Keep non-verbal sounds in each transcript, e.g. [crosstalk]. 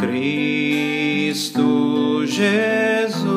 Cristo Jesus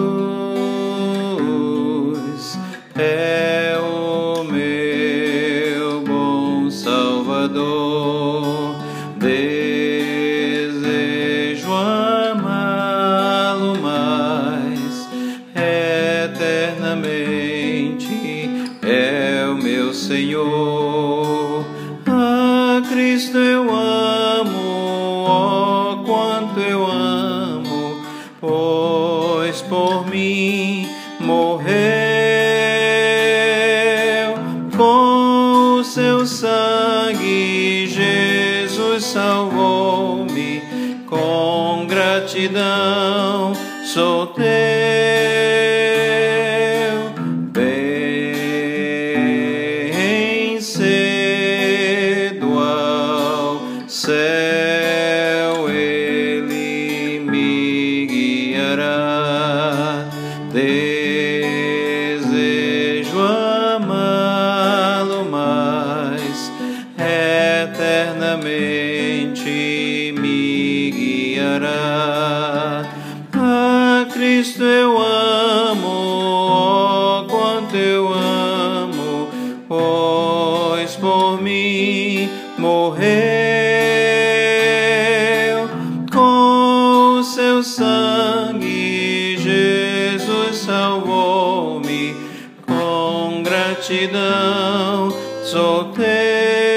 salvou-me com gratidão. Sou teu, bem cedo ao céu ele me guiará. Desejo amá-lo mais eternamente morreu com o seu sangue. Jesus salvou-me com gratidão. Sou teu.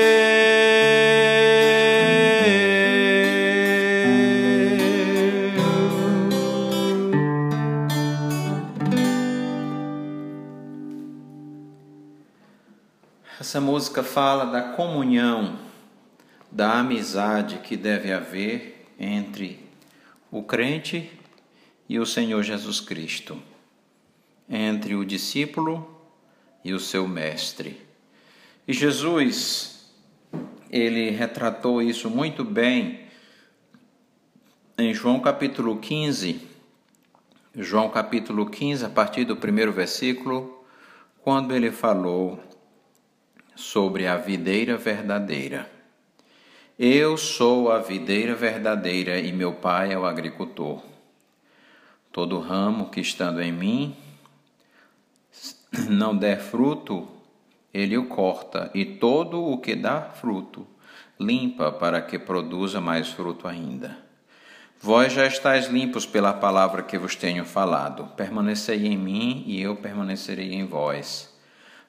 Música fala da comunhão, da amizade que deve haver entre o crente e o Senhor Jesus Cristo, entre o discípulo e o seu mestre. E Jesus, ele retratou isso muito bem em João capítulo 15, João capítulo 15, a partir do primeiro versículo, quando ele falou sobre a videira verdadeira. Eu sou a videira verdadeira e meu pai é o agricultor. Todo ramo que estando em mim [clears throat] não der fruto, ele o corta, e todo o que dá fruto, limpa para que produza mais fruto ainda. Vós já estáis limpos pela palavra que vos tenho falado. Permanecei em mim e eu permanecerei em vós.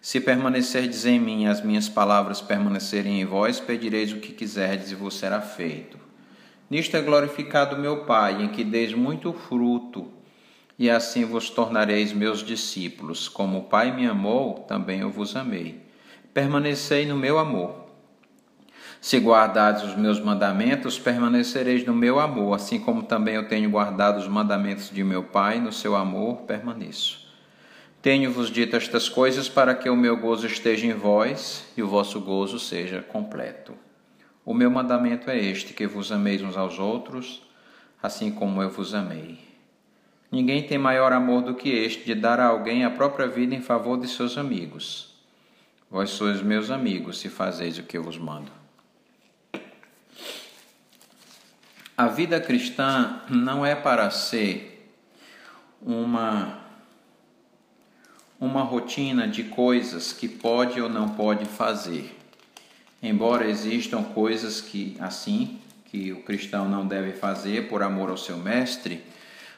Se permanecerdes em mim as minhas palavras permanecerem em vós, pedireis o que quiserdes e vos será feito. Nisto é glorificado meu Pai, em que deis muito fruto, e assim vos tornareis meus discípulos. Como o Pai me amou, também eu vos amei. Permanecei no meu amor. Se guardardes os meus mandamentos, permanecereis no meu amor, assim como também eu tenho guardado os mandamentos de meu Pai, no seu amor permaneço. Tenho-vos dito estas coisas para que o meu gozo esteja em vós e o vosso gozo seja completo. O meu mandamento é este: que vos ameis uns aos outros, assim como eu vos amei. Ninguém tem maior amor do que este de dar a alguém a própria vida em favor de seus amigos. Vós sois meus amigos se fazeis o que eu vos mando. A vida cristã não é para ser uma uma rotina de coisas que pode ou não pode fazer. Embora existam coisas que assim que o cristão não deve fazer por amor ao seu mestre,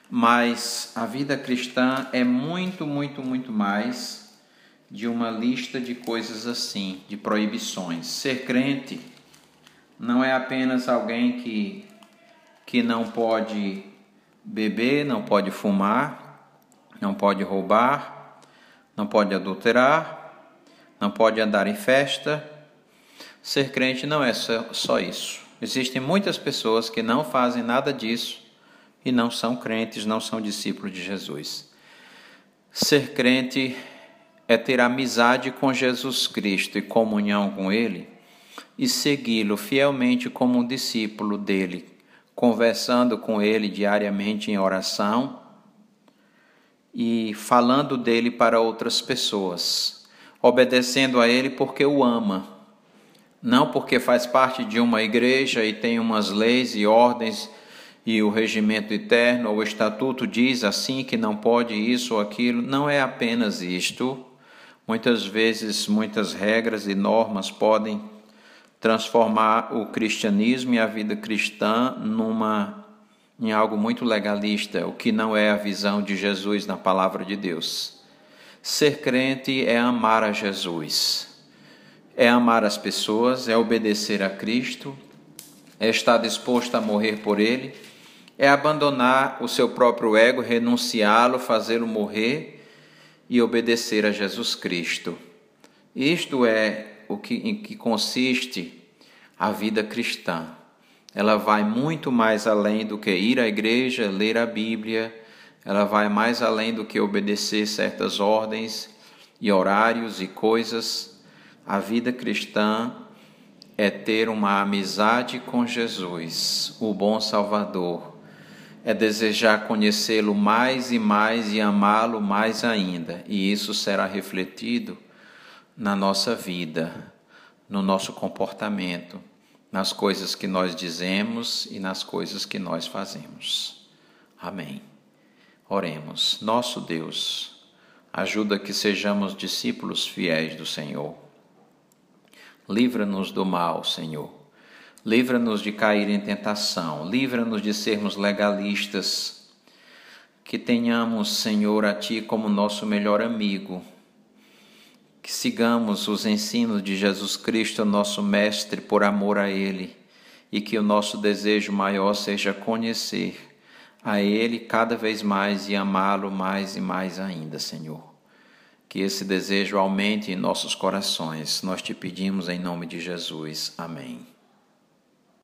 mas a vida cristã é muito, muito, muito mais de uma lista de coisas assim, de proibições. Ser crente não é apenas alguém que que não pode beber, não pode fumar, não pode roubar, não pode adulterar, não pode andar em festa. Ser crente não é só, isso. Existem muitas pessoas que não fazem nada disso e não são crentes, não são discípulos de Jesus. Ser crente é ter amizade com Jesus Cristo e comunhão com Ele e segui-lo fielmente como um discípulo dele, conversando com Ele diariamente em oração e falando dele para outras pessoas, obedecendo a Ele porque o ama não porque faz parte de uma igreja e tem umas leis e ordens e o regimento eterno ou o estatuto diz assim que não pode isso ou aquilo, não é apenas isto. Muitas vezes, muitas regras e normas podem transformar o cristianismo e a vida cristã numa em algo muito legalista, o que não é a visão de Jesus na palavra de Deus. Ser crente é amar a Jesus é amar as pessoas, é obedecer a Cristo, é estar disposto a morrer por Ele, é abandonar o seu próprio ego, renunciá-lo, fazê-lo morrer e obedecer a Jesus Cristo. Isto é o que, em que consiste a vida cristã. Ela vai muito mais além do que ir à igreja, ler a Bíblia, ela vai mais além do que obedecer certas ordens e horários e coisas. A vida cristã é ter uma amizade com Jesus, o bom Salvador. É desejar conhecê-lo mais e mais e amá-lo mais ainda, e isso será refletido na nossa vida, no nosso comportamento, nas coisas que nós dizemos e nas coisas que nós fazemos. Amém. Oremos. Nosso Deus, ajuda que sejamos discípulos fiéis do Senhor Livra-nos do mal, Senhor. Livra-nos de cair em tentação. Livra-nos de sermos legalistas. Que tenhamos, Senhor, a Ti como nosso melhor amigo. Que sigamos os ensinos de Jesus Cristo, nosso Mestre, por amor a Ele. E que o nosso desejo maior seja conhecer a Ele cada vez mais e amá-lo mais e mais ainda, Senhor. Que esse desejo aumente em nossos corações. Nós te pedimos em nome de Jesus. Amém.